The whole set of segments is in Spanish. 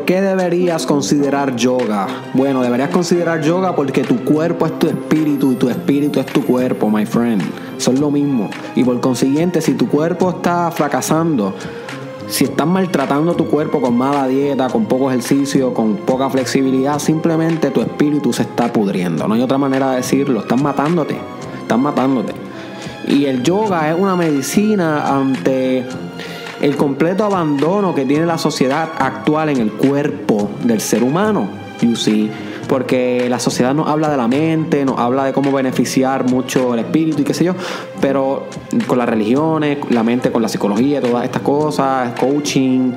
¿Por qué deberías considerar yoga? Bueno, deberías considerar yoga porque tu cuerpo es tu espíritu y tu espíritu es tu cuerpo, my friend. Son lo mismo. Y por consiguiente, si tu cuerpo está fracasando, si estás maltratando tu cuerpo con mala dieta, con poco ejercicio, con poca flexibilidad, simplemente tu espíritu se está pudriendo. No hay otra manera de decirlo. Estás matándote. Estás matándote. Y el yoga es una medicina ante el completo abandono que tiene la sociedad actual en el cuerpo del ser humano. You see porque la sociedad nos habla de la mente, nos habla de cómo beneficiar mucho el espíritu y qué sé yo, pero con las religiones, la mente con la psicología, todas estas cosas, coaching,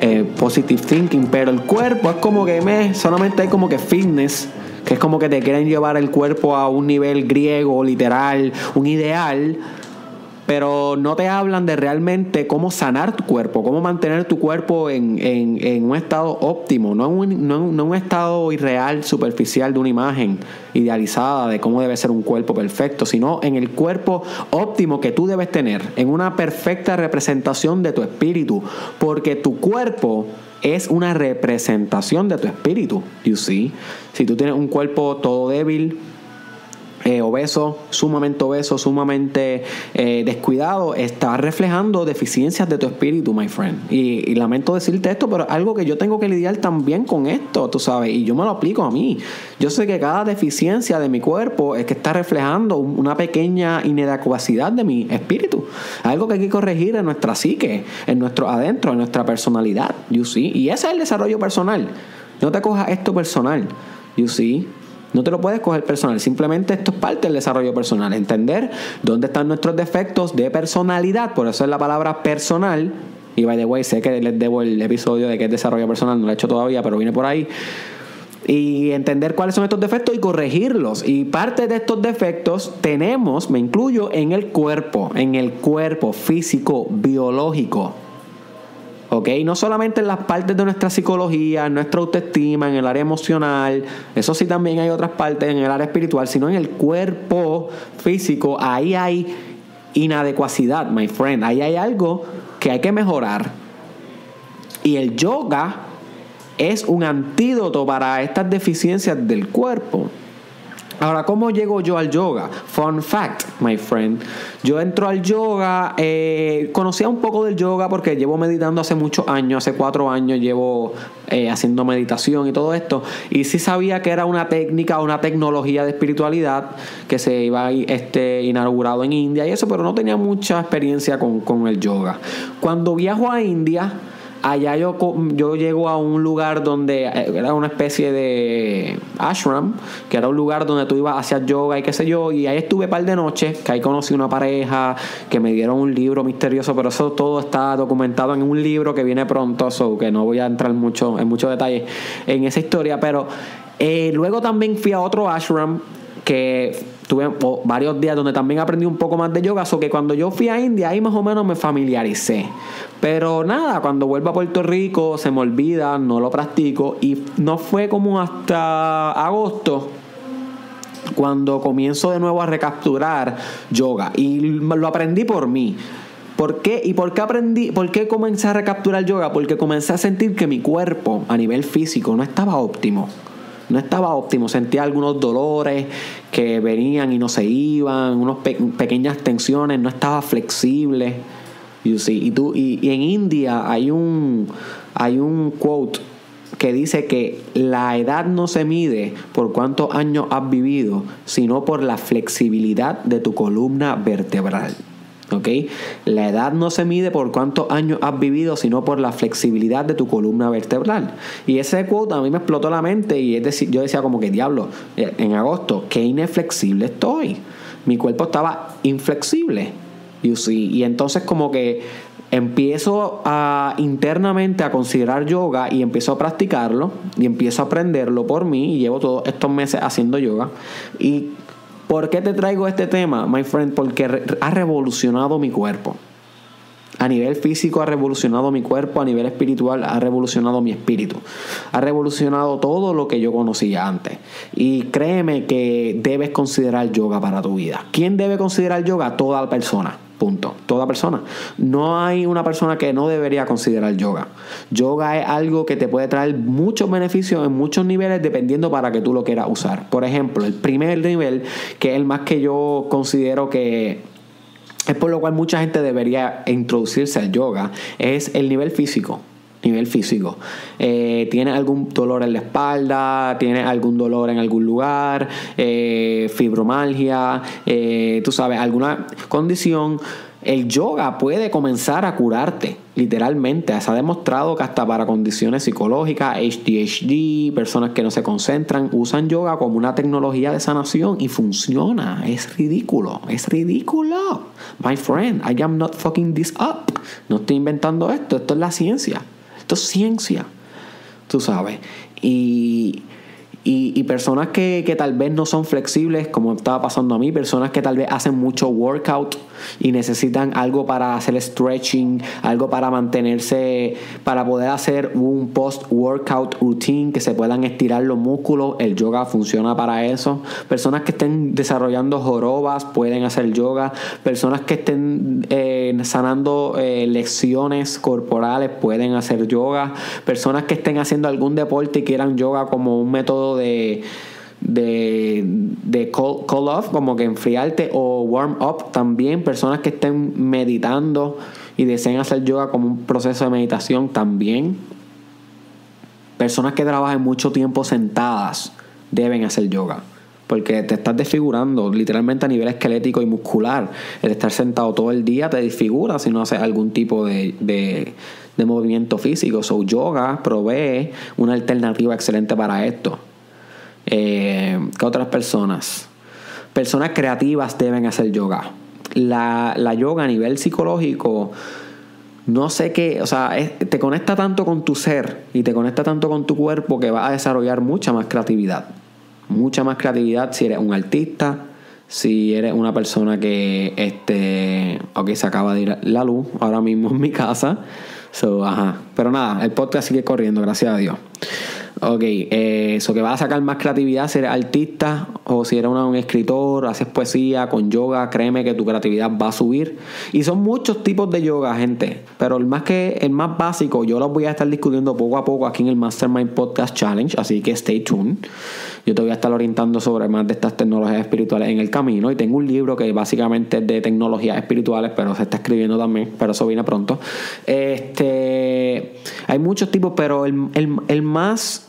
eh, positive thinking, pero el cuerpo es como que me, solamente hay como que fitness que es como que te quieren llevar el cuerpo a un nivel griego, literal, un ideal, pero no te hablan de realmente cómo sanar tu cuerpo, cómo mantener tu cuerpo en, un estado óptimo, no en un, un estado irreal, superficial de una imagen idealizada de cómo debe ser un cuerpo perfecto, sino en el cuerpo óptimo que tú debes tener, en una perfecta representación de tu espíritu, porque tu cuerpo es una representación de tu espíritu, you see. Si tú tienes un cuerpo todo débil, eh, obeso, sumamente obeso, sumamente eh, descuidado, está reflejando deficiencias de tu espíritu, my friend. Y, lamento decirte esto, pero algo que yo tengo que lidiar también con esto, tú sabes, y yo me lo aplico a mí. Yo sé que cada deficiencia de mi cuerpo es que está reflejando una pequeña inadecuacidad de mi espíritu. Algo que hay que corregir en nuestra psique, en nuestro adentro, en nuestra personalidad, you see. Y ese es el desarrollo personal. No te cojas esto personal, you see. No te lo puedes coger personal, simplemente esto es parte del desarrollo personal, entender dónde están nuestros defectos de personalidad, por eso es la palabra personal. Y by the way, sé que les debo el episodio de qué es desarrollo personal, no lo he hecho todavía, pero viene por ahí. Y entender cuáles son estos defectos y corregirlos. Y parte de estos defectos tenemos, me incluyo, en el cuerpo, en el cuerpo físico, biológico. ¿Ok? No solamente en las partes de nuestra psicología, en nuestra autoestima, en el área emocional, eso sí también hay otras partes en el área espiritual, sino en el cuerpo físico, ahí hay inadecuacidad, my friend, ahí hay algo que hay que mejorar. Y el yoga es un antídoto para estas deficiencias del cuerpo. Ahora, ¿cómo llego yo al yoga? Fun fact, my friend. Yo entro al yoga, eh, conocía un poco del yoga porque llevo meditando hace muchos años, hace cuatro años llevo eh, haciendo meditación y todo esto. Y sí sabía que era una técnica, una tecnología de espiritualidad que se iba este, inaugurado en India y eso, pero no tenía mucha experiencia con, con el yoga. Cuando viajo a India, allá yo, yo llego a un lugar donde eh, era una especie de ashram, que era un lugar donde tú ibas a hacer yoga y qué sé yo, y ahí estuve un par de noches, que ahí conocí una pareja, que me dieron un libro misterioso, pero eso todo está documentado en un libro que viene pronto, so que no voy a entrar mucho, en muchos detalles en esa historia, pero eh, luego también fui a otro ashram que tuve varios días donde también aprendí un poco más de yoga, so que cuando yo fui a India ahí más o menos me familiaricé. Pero nada, cuando vuelvo a Puerto Rico se me olvida, no lo practico y no fue como hasta agosto cuando comienzo de nuevo a recapturar yoga y lo aprendí por mí. ¿Por qué? ¿Y por qué aprendí? ¿Por qué comencé a recapturar yoga? Porque comencé a sentir que mi cuerpo a nivel físico no estaba óptimo no estaba óptimo. Sentía algunos dolores que venían y no se iban, unas pequeñas tensiones, no estaba flexible. You see. Y, tú, y, en India hay un, hay un quote que dice que la edad no se mide por cuántos años has vivido, sino por la flexibilidad de tu columna vertebral. ¿Ok? La edad no se mide por cuántos años has vivido, sino por la flexibilidad de tu columna vertebral. Y ese quote a mí me explotó la mente y es decir, yo decía como que diablo, eh, en agosto, qué inflexible estoy. Mi cuerpo estaba inflexible. Y entonces como que empiezo a internamente a considerar yoga y empiezo a practicarlo y empiezo a aprenderlo por mí y llevo todos estos meses haciendo yoga y ¿Por qué te traigo este tema, my friend? Porque ha revolucionado mi cuerpo. A nivel físico ha revolucionado mi cuerpo, a nivel espiritual ha revolucionado mi espíritu. Ha revolucionado todo lo que yo conocía antes. Y créeme que debes considerar yoga para tu vida. ¿Quién debe considerar yoga? Toda persona Punto. Toda persona. No hay una persona que no debería considerar yoga. Yoga es algo que te puede traer muchos beneficios en muchos niveles dependiendo para que tú lo quieras usar. Por ejemplo, el primer nivel, que es el más que yo considero que es por lo cual mucha gente debería introducirse al yoga, es el nivel físico nivel físico. Eh, ¿Tienes algún dolor en la espalda? ¿Tienes algún dolor en algún lugar? Eh, fibromalgia, eh, tú sabes, alguna condición. El yoga puede comenzar a curarte, literalmente. Se ha demostrado que hasta para condiciones psicológicas, HDHD, personas que no se concentran, usan yoga como una tecnología de sanación y funciona. Es ridículo, es ridículo. My friend, I am not fucking this up. No estoy inventando esto, esto es la ciencia. Esto es ciencia, tú sabes. Y y, personas que, que, tal vez no son flexibles, como estaba pasando a mí, personas que tal vez hacen mucho workout y necesitan algo para hacer stretching, algo para mantenerse, para poder hacer un post-workout routine, que se puedan estirar los músculos, el yoga funciona para eso. Personas que estén desarrollando jorobas pueden hacer yoga. Personas que estén eh, sanando eh, lesiones corporales pueden hacer yoga. Personas que estén haciendo algún deporte y quieran yoga como un método de, de, de call, off, como que enfriarte, o warm up también. Personas que estén meditando y deseen hacer yoga como un proceso de meditación también. Personas que trabajan mucho tiempo sentadas deben hacer yoga. Porque te estás desfigurando literalmente a nivel esquelético y muscular. El estar sentado todo el día te desfigura si no haces algún tipo de, de, de movimiento físico. So, yoga provee una alternativa excelente para esto. Eh, ¿Qué otras personas? Personas creativas deben hacer yoga. La, yoga a nivel psicológico, no sé qué, o sea, te conecta tanto con tu ser y te conecta tanto con tu cuerpo que va a desarrollar mucha más creatividad. Mucha más creatividad si eres un artista, si eres una persona que, este, ok, se acaba de ir la luz ahora mismo en mi casa. Pero nada, el podcast sigue corriendo, gracias a Dios. Ok, eso que vas a sacar más creatividad si eres artista o si eres un escritor, haces poesía con yoga, créeme que tu creatividad va a subir. Y son muchos tipos de yoga, gente. Pero el más que el más básico, yo los voy a estar discutiendo poco a poco aquí en el Mastermind Podcast Challenge, así que stay tuned. Yo te voy a estar orientando sobre más de estas tecnologías espirituales en el camino. Y tengo un libro que básicamente es de tecnologías espirituales, pero se está escribiendo también, pero eso viene pronto. Este, hay muchos tipos, pero el, el más,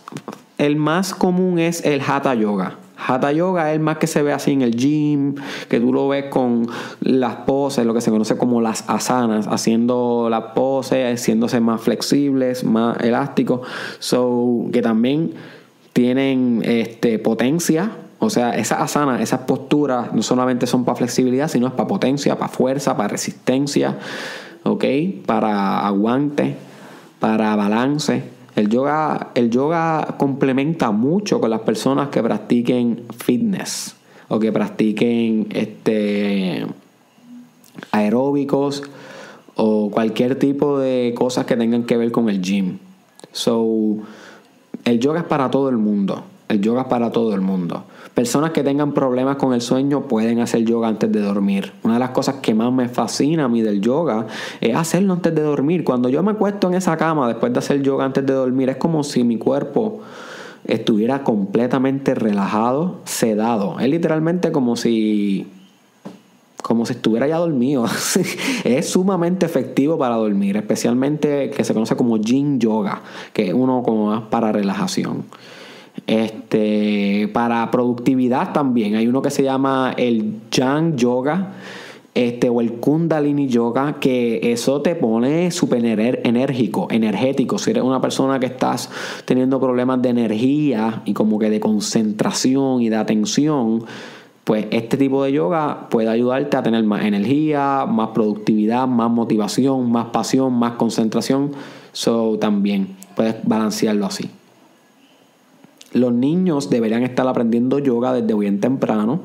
el más común es el Hatha Yoga. Hatha Yoga es el más que se ve así en el gym, que tú lo ves con las poses, lo que se conoce como las asanas, haciendo las poses, haciéndose más flexibles, más elásticos. So, que también tienen este, potencia. O sea, esas asanas, esas posturas no solamente son para flexibilidad, sino es para potencia, para fuerza, para resistencia, ¿ok? Para aguante, para balance. El yoga, el yoga complementa mucho con las personas que practiquen fitness o que practiquen este, aeróbicos o cualquier tipo de cosas que tengan que ver con el gym. So, el yoga es para todo el mundo. El yoga para todo el mundo. Personas que tengan problemas con el sueño pueden hacer yoga antes de dormir. Una de las cosas que más me fascina a mí del yoga es hacerlo antes de dormir. Cuando yo me acuesto en esa cama después de hacer yoga antes de dormir, es como si mi cuerpo estuviera completamente relajado, sedado. Es literalmente como si como si estuviera ya dormido. es sumamente efectivo para dormir, especialmente que se conoce como Yin Yoga, que es uno como más para relajación. Este, para productividad también hay uno que se llama el Yang Yoga. Este, o el Kundalini Yoga, que eso te pone súper enérgico, energético. Si eres una persona que estás teniendo problemas de energía y como que de concentración y de atención, pues este tipo de yoga puede ayudarte a tener más energía, más productividad, más motivación, más pasión, más concentración. So también puedes balancearlo así. Los niños deberían estar aprendiendo yoga desde bien temprano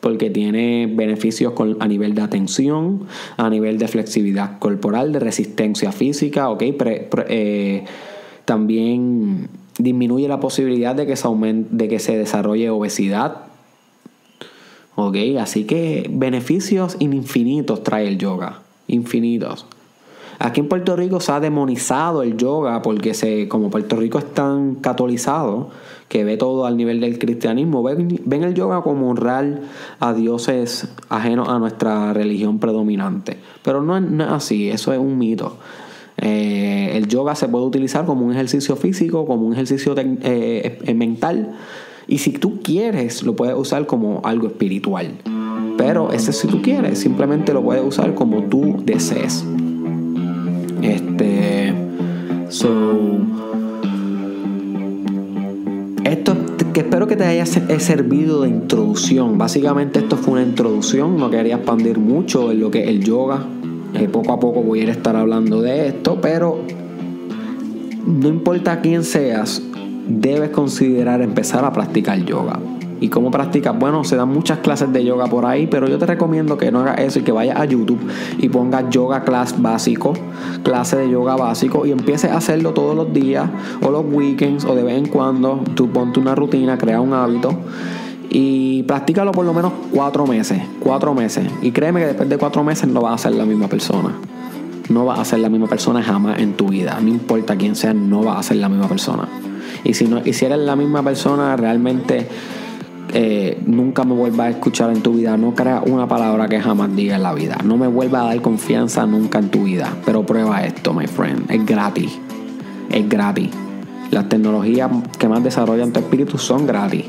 porque tiene beneficios a nivel de atención, a nivel de flexibilidad corporal, de resistencia física, ¿ok? Eh, también disminuye la posibilidad de que se, de que se desarrolle obesidad Ok, así que beneficios infinitos trae el yoga. infinitos. Aquí en Puerto Rico se ha demonizado el yoga porque se, como Puerto Rico es tan catolizado que ve todo al nivel del cristianismo, ven, ven el yoga como honrar a dioses ajenos a nuestra religión predominante. Pero no es, así, eso es un mito. Eh, el yoga se puede utilizar como un ejercicio físico, como un ejercicio eh, mental. Y si tú quieres, lo puedes usar como algo espiritual. Pero ese si tú quieres, simplemente lo puedes usar como tú desees. Este. So. Esto que espero que te haya servido de introducción. Básicamente esto fue una introducción, no quería expandir mucho en lo que es el yoga. Eh, poco a poco voy a estar hablando de esto, pero no importa quién seas, debes considerar empezar a practicar yoga. ¿Y cómo practicas? Bueno, se dan muchas clases de yoga por ahí, pero yo te recomiendo que no hagas eso y que vayas a YouTube y pongas yoga class básico, clase de yoga básico y empieces a hacerlo todos los días o los weekends o de vez en cuando. Tú ponte una rutina, crea un hábito y practícalo por lo menos cuatro meses, cuatro meses. Y créeme que después de cuatro meses no vas a ser la misma persona. No vas a ser la misma persona jamás en tu vida. No importa quién sea, no vas a ser la misma persona. Y si, no, y si eres la misma persona, realmente eh, nunca me vuelva a escuchar en tu vida. No crea una palabra que jamás diga en la vida. No me vuelva a dar confianza nunca en tu vida. Pero prueba esto, my friend. Es gratis. Es gratis. Las tecnologías que más desarrollan tu espíritu son gratis.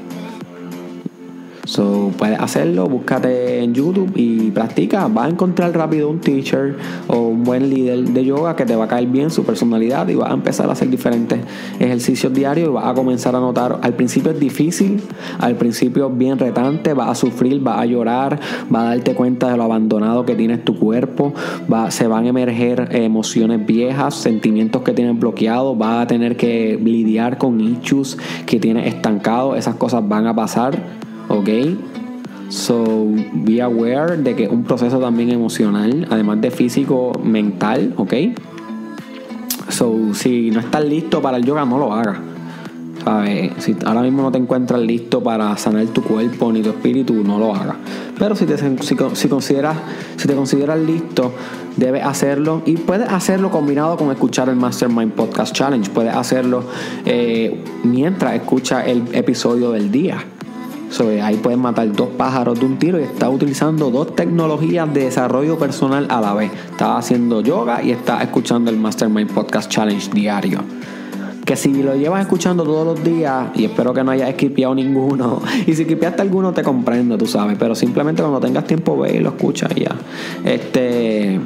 So, puedes hacerlo, búscate en YouTube y practica. Vas a encontrar rápido un teacher o un buen líder de yoga que te va a caer bien su personalidad y vas a empezar a hacer diferentes ejercicios diarios y vas a comenzar a notar. Al principio es difícil, al principio es bien retante, vas a sufrir, vas a llorar, vas a darte cuenta de lo abandonado que tienes tu cuerpo, va, se van a emerger emociones viejas, sentimientos que tienes bloqueados, vas a tener que lidiar con issues que tienes estancados, esas cosas van a pasar ¿ok? So, be aware de que es un proceso también emocional, además de físico, mental, ¿ok? So, si no estás listo para el yoga, no lo hagas. ¿Sabes? Si ahora mismo no te encuentras listo para sanar tu cuerpo ni tu espíritu, no lo hagas. Pero si te, si, consideras, si te consideras listo, debes hacerlo. Y puedes hacerlo combinado con escuchar el Mastermind Podcast Challenge. Puedes hacerlo eh, mientras escuchas el episodio del día ahí puedes matar dos pájaros de un tiro y estás utilizando dos tecnologías de desarrollo personal a la vez. Estás haciendo yoga y estás escuchando el Mastermind Podcast Challenge diario. Que si lo llevas escuchando todos los días, y espero que no hayas esquipeado ninguno, y si esquipeaste alguno te comprendo, tú sabes, pero simplemente cuando tengas tiempo ve y lo escuchas ya. Este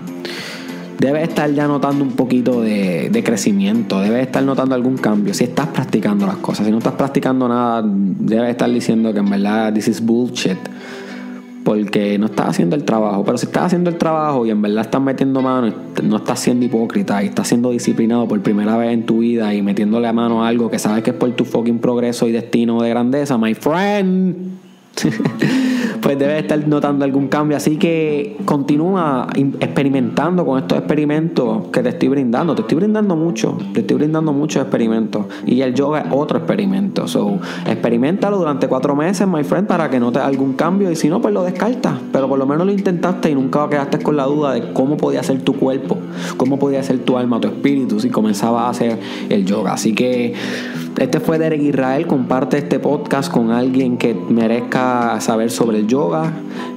debes estar ya notando un poquito de, crecimiento, debes estar notando algún cambio. Si estás practicando las cosas, si no estás practicando nada, debes estar diciendo que en verdad this is bullshit. Porque no estás haciendo el trabajo. Pero si estás haciendo el trabajo y en verdad estás metiendo mano, no estás siendo hipócrita y estás siendo disciplinado por primera vez en tu vida y metiéndole a mano algo que sabes que es por tu fucking progreso y destino de grandeza, my friend. pues debes estar notando algún cambio. Así que continúa experimentando con estos experimentos que te estoy brindando. Te estoy brindando mucho, te estoy brindando muchos experimentos. Y el yoga es otro experimento. So, experimentalo durante cuatro meses, my friend, para que notes algún cambio. Y si no, pues lo descartas. Pero por lo menos lo intentaste y nunca quedaste con la duda de cómo podía ser tu cuerpo, cómo podía ser tu alma, tu espíritu, si comenzabas a hacer el yoga. Así que este fue Derek Israel. Comparte este podcast con alguien que merezca saber sobre el yoga.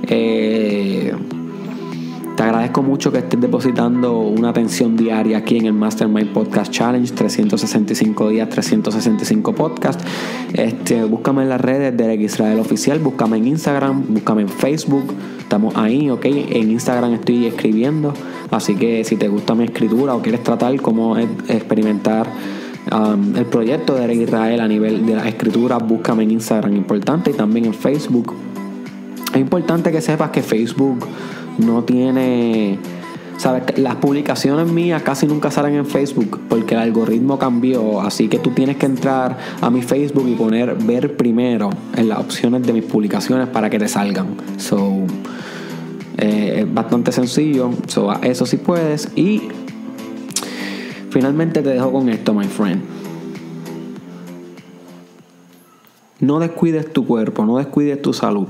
Eh, te agradezco mucho que estés depositando una atención diaria aquí en el Mastermind Podcast Challenge, 365 días, 365 podcasts. Este, búscame en las redes Derek Israel Oficial, búscame en Instagram, búscame en Facebook. Estamos ahí, ok. En Instagram estoy escribiendo. Así que si te gusta mi escritura o quieres tratar cómo experimentar Um, el proyecto de Israel a nivel de la escritura, búscame en Instagram, importante, y también en Facebook. Es importante que sepas que Facebook no tiene. Sabes, las publicaciones mías casi nunca salen en Facebook porque el algoritmo cambió. Así que tú tienes que entrar a mi Facebook y poner ver primero en las opciones de mis publicaciones para que te salgan. So, eh, es bastante sencillo. So, eso sí puedes. Y Finalmente te dejo con esto, my friend. No descuides tu cuerpo, no descuides tu salud.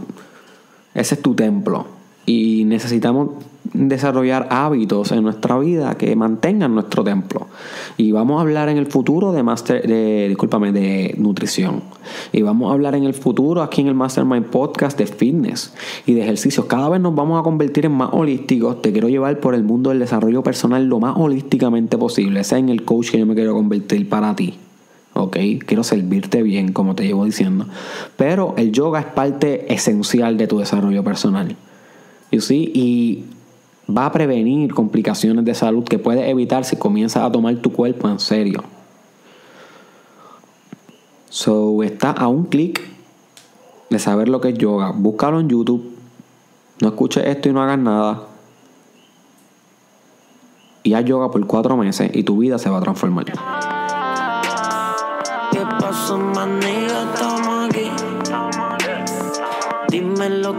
Ese es tu templo. Y necesitamos desarrollar hábitos en nuestra vida que mantengan nuestro templo. Y vamos a hablar en el futuro de master, de, discúlpame, de nutrición. Y vamos a hablar en el futuro aquí en el Mastermind Podcast de fitness y de ejercicios. Cada vez nos vamos a convertir en más holísticos. Te quiero llevar por el mundo del desarrollo personal lo más holísticamente posible. Ese en el coach que yo me quiero convertir para ti. ¿ok? Quiero servirte bien, como te llevo diciendo. Pero el yoga es parte esencial de tu desarrollo personal. You see? Y va a prevenir complicaciones de salud que puedes evitar si comienzas a tomar tu cuerpo en serio. So, está a un clic de saber lo que es yoga. Búscalo en YouTube. No escuches esto y no hagas nada. Y haz yoga por cuatro meses y tu vida se va a transformar. ¿Qué pasó. Dime los